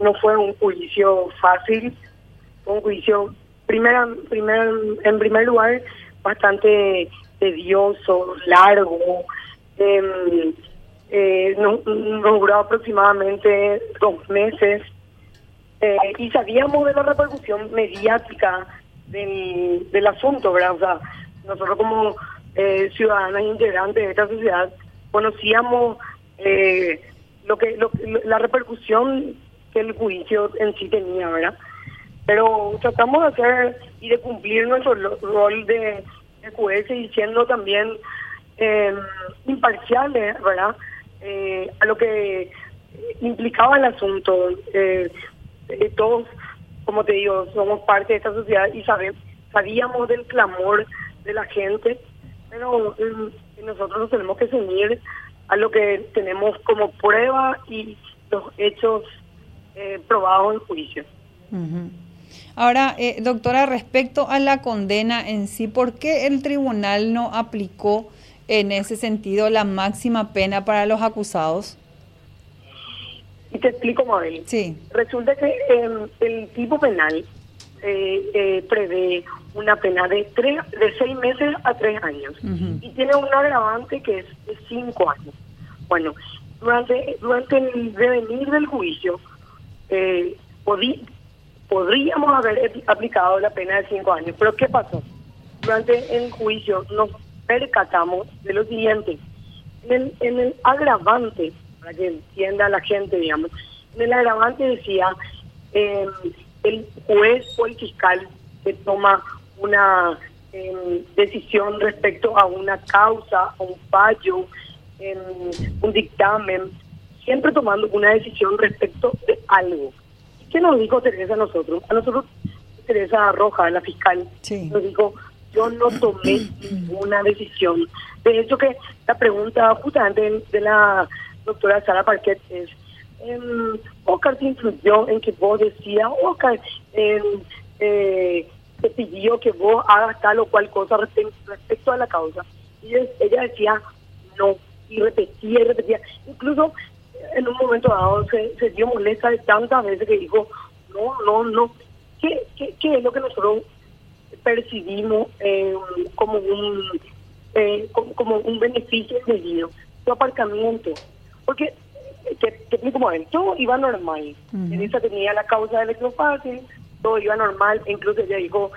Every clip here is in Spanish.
no fue un juicio fácil, fue un juicio, primera, primer, en primer lugar, bastante tedioso, largo, em, eh, nos, duró aproximadamente dos meses eh, y sabíamos de la repercusión mediática del, del asunto, ¿verdad? O sea, nosotros como eh, ciudadanas integrantes de esta sociedad conocíamos eh, lo que la repercusión que el juicio en sí tenía, ¿verdad? Pero tratamos de hacer y de cumplir nuestro rol de, jueces y siendo también eh, imparciales, ¿verdad? Eh, a lo que implicaba el asunto. Eh, todos, como te digo, somos parte de esta sociedad y sabíamos del clamor de la gente, pero nosotros nos tenemos que ceñir a lo que tenemos como prueba y los hechos eh, probados en juicio. Ahora, eh, doctora, respecto a la condena en sí, ¿por qué el tribunal no aplicó en ese sentido la máxima pena para los acusados? Y te explico, Mabel. Sí. Resulta que em, el tipo penal eh, eh, prevé una pena de tres, de seis meses a tres años y tiene un agravante que es de cinco años. Bueno, durante durante el devenir del juicio eh, podríamos haber aplicado la pena de cinco años, pero ¿qué pasó? Durante el juicio nos percatamos de lo siguiente, en el, en el agravante, para que entienda la gente, digamos, en el agravante decía eh, el juez o el fiscal que toma una em, decisión respecto a una causa, a un fallo, en un dictamen, siempre tomando una decisión respecto de algo. ¿Qué nos dijo Teresa a nosotros? A nosotros, Teresa Roja, la fiscal, nos dijo, yo no tomé ninguna decisión. De hecho, que la pregunta justamente de la doctora Sara Parquet es, eh, Oscar se influyó en que vos decías, Oscar eh, eh, te pidió que vos hagas tal o cual cosa respecto, a la causa. Y ella decía, no, y repetía y repetía. Incluso en un momento dado se, se dio molesta de tantas veces que dijo, no, no, no. ¿Qué, qué, qué es lo que nosotros percibimos eh, como un eh, como, un beneficio indebido? Su aparcamiento. Porque que, que como él, todo iba normal. En esa tenía la causa del fácil, todo iba normal, incluso ella dijo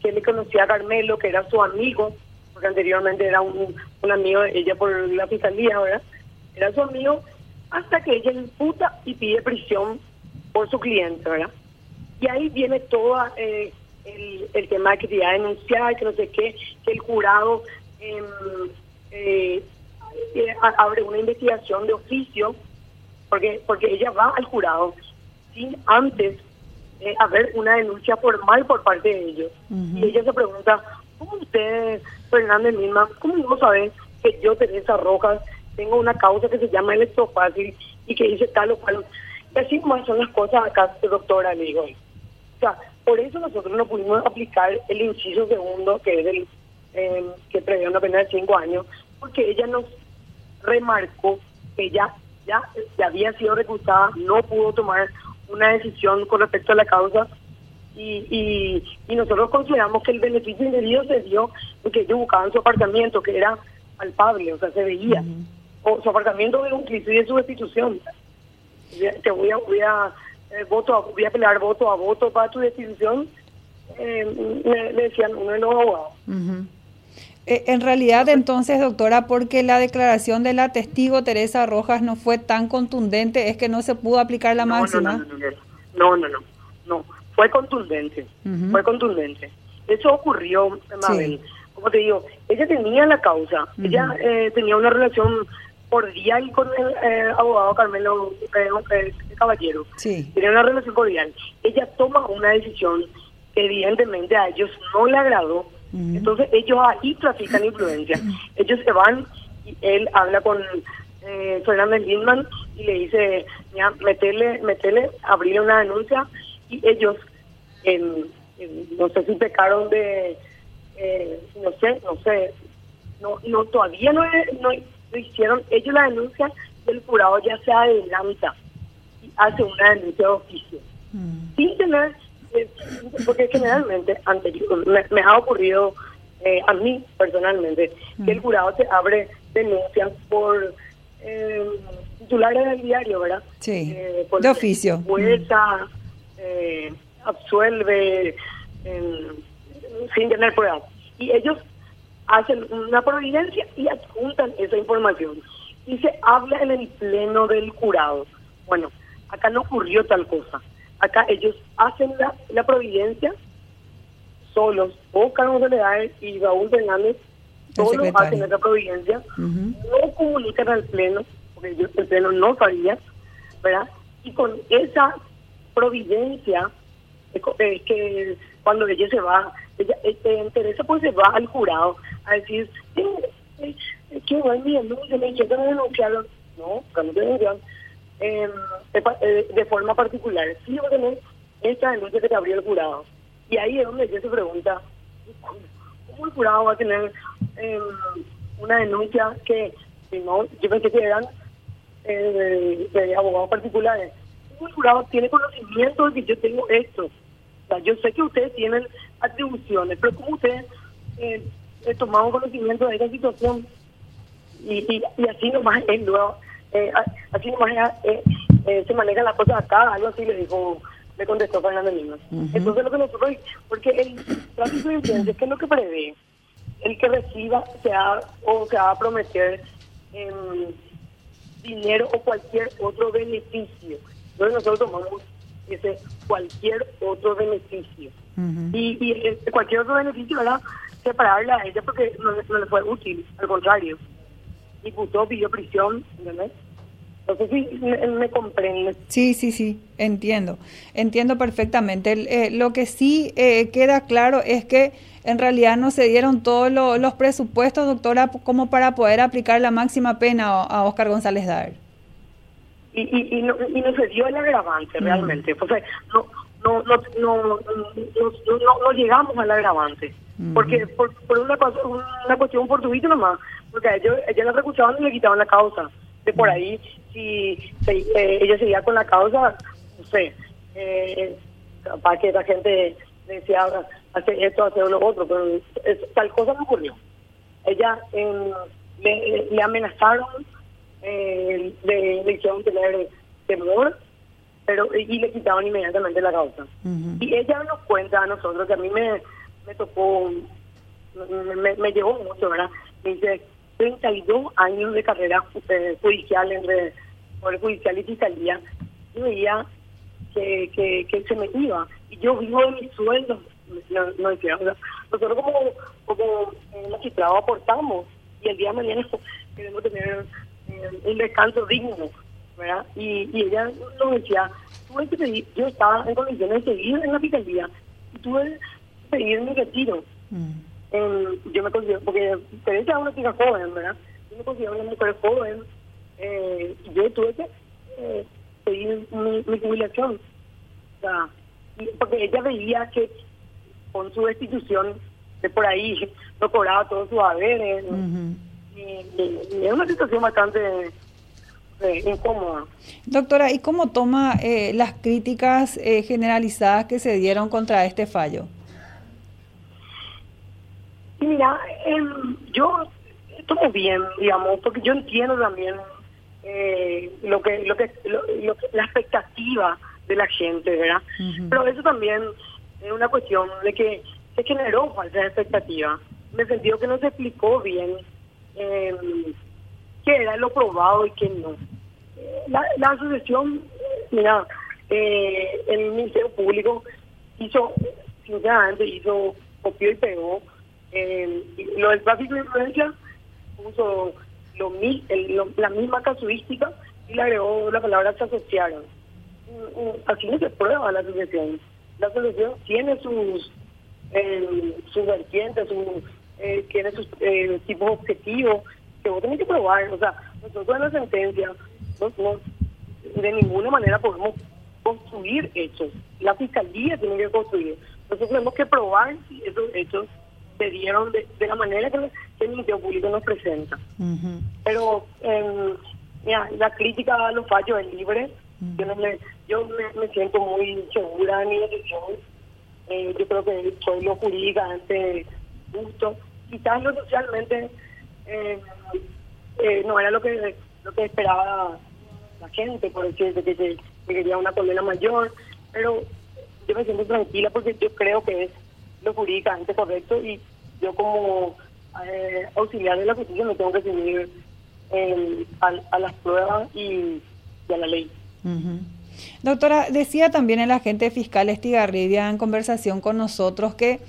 que le conocía a Carmelo, que era su amigo, porque anteriormente era un, un amigo de ella por la fiscalía, ¿verdad? Era su amigo, hasta que ella imputa y pide prisión por su cliente, ¿verdad? Y ahí viene todo eh, el, el, tema que te iba a denunciar, que no sé qué, que el jurado em, eh, eh, abre una investigación de oficio porque porque ella va al jurado sin antes eh, haber una denuncia formal por parte de ellos. Y ella se pregunta, ¿cómo usted, Fernández misma, cómo no sabe que yo, Teresa Rojas, tengo una causa que se llama electrofácil y que dice tal o cual? Y así como son las cosas acá, doctora, le digo. O sea, por eso nosotros no pudimos aplicar el inciso segundo, que es el eh, que prevé una pena de cinco años, porque ella nos remarcó que ella ya, había sido recusada, no pudo tomar una decisión con respecto a la causa y, y, nosotros consideramos que el beneficio indebido se dio porque ellos buscaban su apartamento, que era palpable, o sea, se veía. O su apartamento de un y de su destitución. Te voy a, voy a, eh, voto voy a pelear voto a voto para tu destitución, eh, me, decían uno de los abogados. Eh, en realidad, entonces, doctora, porque la declaración de la testigo Teresa Rojas no fue tan contundente, es que no se pudo aplicar la máxima. No, no, no, no, fue contundente, fue contundente. Eso ocurrió, Mabel. Como te digo, ella tenía la causa, ella eh, tenía una relación cordial con el eh, abogado Carmelo Caballero. Sí. Tenía una relación cordial. Ella toma una decisión que evidentemente a ellos no le agradó entonces ellos ahí trafican influencia. Ellos se van y él habla con eh, Fernando Lindman y le dice, ya, meterle, meterle, abrirle una denuncia y ellos, no sé si pecaron de, eh, no sé, no sé, no, no todavía no, no, hicieron, ellos la denuncia del jurado ya se adelanta. Y hace una denuncia de oficio. Mm. Sin tener, eh, porque generalmente anterior, me, ha ocurrido eh, a mí personalmente, que el mm. jurado te abre denuncias por eh, titulares del diario, ¿verdad? Sí, eh, de oficio. Eh, absuelve, sin tener pruebas. Y ellos hacen una providencia y adjuntan esa información. Y se habla en el pleno del jurado. Bueno, acá no ocurrió tal cosa. Acá ellos hacen la, la providencia solos, o Carlos Soledades y Raúl Fernández, todos hacen esa providencia, no comunican al Pleno, porque el Pleno no sabía, ¿verdad? Y con esa providencia, es que cuando ella se va, ella, eh, Teresa pues se va al jurado a decir, eh, eh, buen día, no, se me quieren denunciar, no, cuando te denuncian, eh, de, de, forma particular, sí va a tener esta denuncia que te abrió el jurado. Y ahí es donde ella se pregunta, ¿cómo el jurado va a tener em, una denuncia que, si no, yo pensé que eran eh, de, abogados particulares? ¿Cómo el jurado tiene conocimiento de que yo tengo esto? Sea, yo sé que ustedes tienen atribuciones, pero ¿cómo ustedes eh, conocimiento de esa situación? Y, y, y así nomás es luego, eh, así nomás eh, eh, se manejan las cosas acá, algo así le dijo le contestó Fernando Lima. Entonces lo que nosotros, porque el tráfico de influencia, ¿qué es lo que prevé? El que reciba se ha, o se va a prometer dinero o cualquier otro beneficio. Entonces nosotros tomamos ese cualquier otro beneficio. Y, y cualquier otro beneficio, ¿verdad? Separarla a ella porque no, no le fue útil, al contrario. Diputó, pidió prisión, ¿entendés? No sé si me, comprende. Sí, sí, sí, entiendo. Entiendo perfectamente. Eh, lo que sí eh, queda claro es que en realidad no se dieron todos los presupuestos, doctora, como para poder aplicar la máxima pena a, Oscar González Dar. Y, y, y, no, y no se dio el agravante mm. realmente. Sea, no, no, no, no, no, no, llegamos al agravante. Mm. Porque por, por una, una cuestión fortuita nomás. Porque a ellos, ellos la recusaban y le quitaban la causa de por ahí, si eh, ella seguía con la causa, no sé, eh, para que la gente decía hacer esto, hacer lo otro, pero tal cosa no ocurrió. Ella le, amenazaron, eh, le, hicieron tener temor, pero y le quitaban inmediatamente la causa. Y ella nos cuenta a nosotros que a mí me, me tocó, me, me llevó mucho, ¿verdad? Me dice, 32 años de carrera eh, judicial entre Poder Judicial y Fiscalía, yo veía que, que, se me iba. Y yo vivo de mi sueldo. No, no decía, nosotros como, como eh, magistrados aportamos y el día de mañana queremos tener eh, un descanso digno. ¿verdad? Y, y ella nos decía, tuve que pedir, yo estaba en condiciones de seguir en la fiscalía y tuve que pedir mi retiro. Mm yo me considero, porque Teresa es una chica joven, ¿verdad? Yo me considero una mujer joven. Eh, yo tuve que eh, pedir mi, mi, jubilación. O sea, porque ella veía que con su destitución de por ahí no cobraba todos sus haberes. Y, es una situación bastante eh, incómoda. Doctora, ¿y cómo toma eh, las críticas eh, generalizadas que se dieron contra este fallo? Mira, em, yo tomo bien, digamos, porque yo entiendo también eh, lo que lo que, la expectativa de la gente, ¿verdad? Pero eso también es una cuestión de que se generó falsa expectativa, en el sentido que no se explicó bien eh, qué era lo probado y qué no. La, la asociación, mira, eh, el Ministerio Público hizo, sinceramente, hizo, copió y pegó eh, lo del tráfico de influencia puso lo, la misma casuística y le agregó la palabra se asociaron. Mm, mm, así no se prueba la asociación. La asociación tiene sus, eh, sus vertientes, su, eh, tiene sus eh, tipos objetivos que vos tenés que probar. O sea, nosotros en la sentencia no, de ninguna manera podemos construir hechos. La fiscalía tiene que construir. Nosotros tenemos que probar si esos hechos se dieron de, la manera que, el Ministerio Público nos presenta. Pero eh, la crítica a los fallos es libre, Yo, no me, yo me, siento muy segura de mi decisión. Eh, yo creo que soy lo jurídicamente justo. Quizás socialmente eh, eh, no era lo que lo que esperaba la gente, por decir que, que, quería una condena mayor, pero yo me siento tranquila porque yo creo que es lo jurídicamente correcto y yo como eh, auxiliar de la justicia me tengo que seguir eh, a, las pruebas y, a la ley. Doctora, decía también el agente fiscal Estigarribia en conversación con nosotros que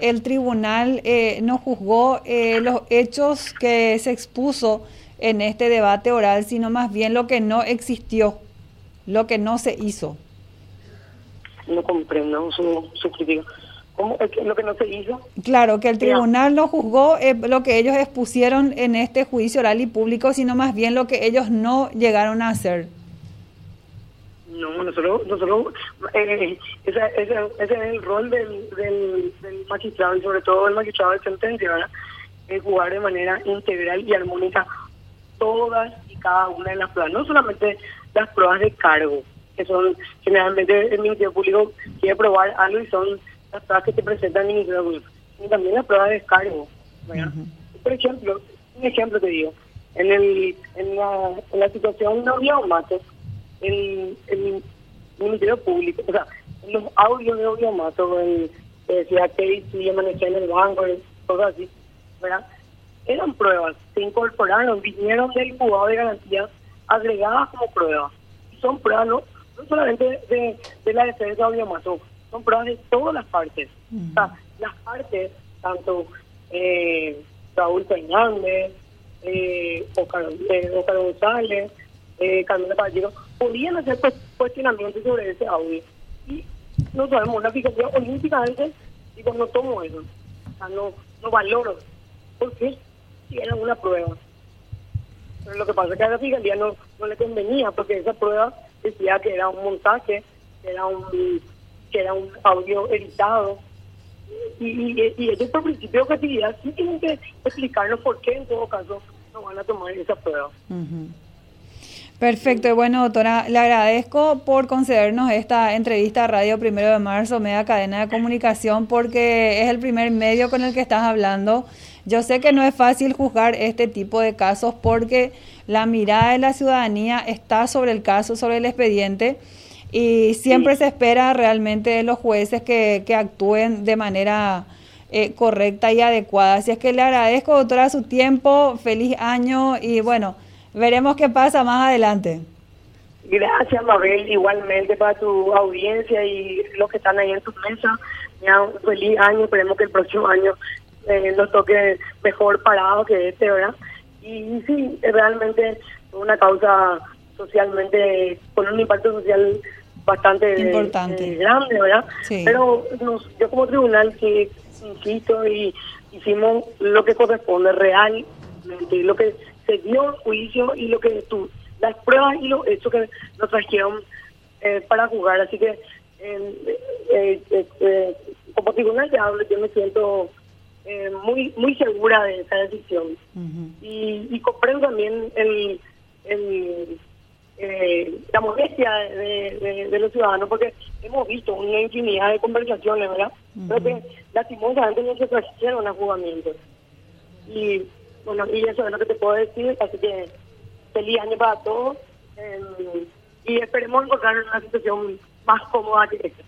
el tribunal eh, no juzgó eh, los hechos que se expuso en este debate oral, sino más bien lo que no existió, lo que no se hizo. No comprendo su, su crítica. ¿Cómo? ¿Lo que no se hizo? Claro, que el tribunal no juzgó eh, lo que ellos expusieron en este juicio oral y público, sino más bien lo que ellos no llegaron a hacer. No, nosotros, nosotros eh, ese, ese, es el rol del, del, magistrado y sobre todo el magistrado de sentencia, ¿verdad? Es jugar de manera integral y armónica todas y cada una de las pruebas, no solamente las pruebas de cargo, que son generalmente el Ministerio Público quiere probar algo y son las pruebas que te presentan el Ministerio Público, sino también las pruebas de descargo. Por ejemplo, un ejemplo te digo, en, el, en, la, en la situación de Matos, el, el Ministerio Público, o sea, los audios de Obviomato, el que decía que si amanecía en el banco, cosas así, ¿verdad? Eran pruebas, se incorporaron, vinieron del juzgado de garantía agregadas como pruebas. Son pruebas no, no solamente de, de la defensa de Obviomato, son pruebas de todas las partes. O sea, las partes, tanto eh, Raúl Fernández, eh, Ocar, eh, González, eh, Carmen Caballero, podían hacer cuestionamientos sobre ese audio. Y no sabemos, una fiscalía olímpicamente, digo, no tomo eso. O sea, no, no valoro. ¿Por qué? Si era una prueba. Pero lo que pasa es que a la fiscalía no, no le convenía, porque esa prueba decía que era un montaje, que era un, era un audio editado. Y, y, y ellos principio de objetividad sí tienen que explicarnos por qué en todo caso no van a tomar esa prueba. Perfecto, bueno doctora, le agradezco por concedernos esta entrevista a Radio Primero de Marzo, media cadena de comunicación, porque es el primer medio con el que estás hablando. Yo sé que no es fácil juzgar este tipo de casos porque la mirada de la ciudadanía está sobre el caso, sobre el expediente, y siempre se espera realmente de los jueces que, que actúen de manera eh, correcta y adecuada. Así es que le agradezco, doctora, su tiempo, feliz año y bueno. Veremos qué pasa más adelante. Gracias, Mabel, igualmente para tu audiencia y los que están ahí en tus mesas. Un feliz año, esperemos que el próximo año eh, nos toque mejor parado que este, ¿verdad? Y sí, realmente una causa socialmente, con un impacto social bastante Importante. Eh, grande, ¿verdad? Pero yo como tribunal sí insisto y hicimos lo que corresponde realmente, lo que se dio juicio y lo que tú, las pruebas y lo hechos que nos trajeron eh, para jugar. Así que, eh, eh, como tribunal de hablo, yo me siento muy muy segura de esa decisión. y, comprendo también el, el la modestia de, los ciudadanos, porque hemos visto una infinidad de conversaciones, ¿verdad? Pero que lastimosamente no se trajeron a jugamiento. Y bueno, y eso es lo que te puedo decir, así que feliz año para todos eh, y esperemos encontrar una situación más cómoda que esta.